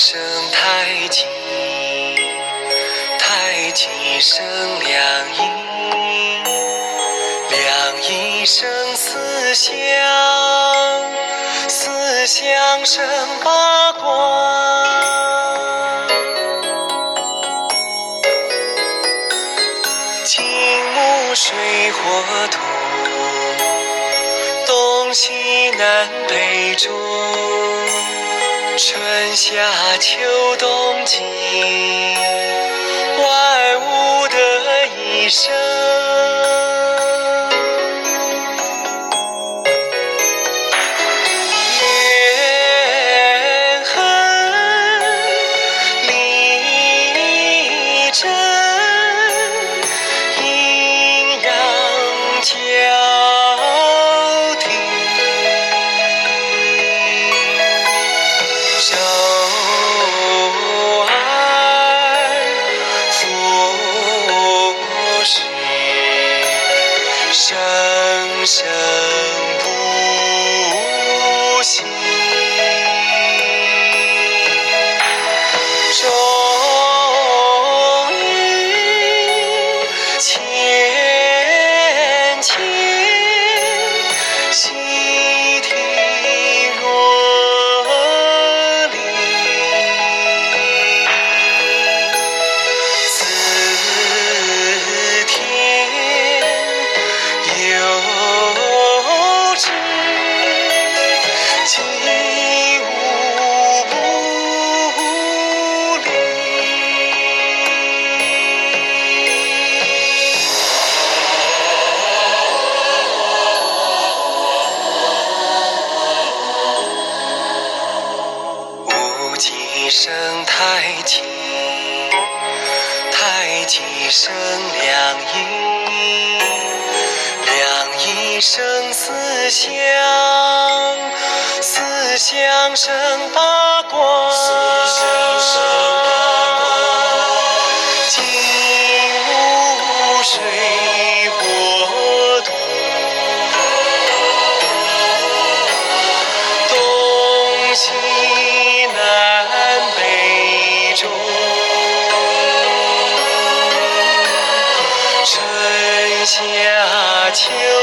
一声太极，太极生两仪，两仪生四象，四象生八卦。金木水火土，东西南北中。春夏秋冬季，万物的一生。想声太极，太极生两仪，两仪生四象，四象生八卦。水。夏秋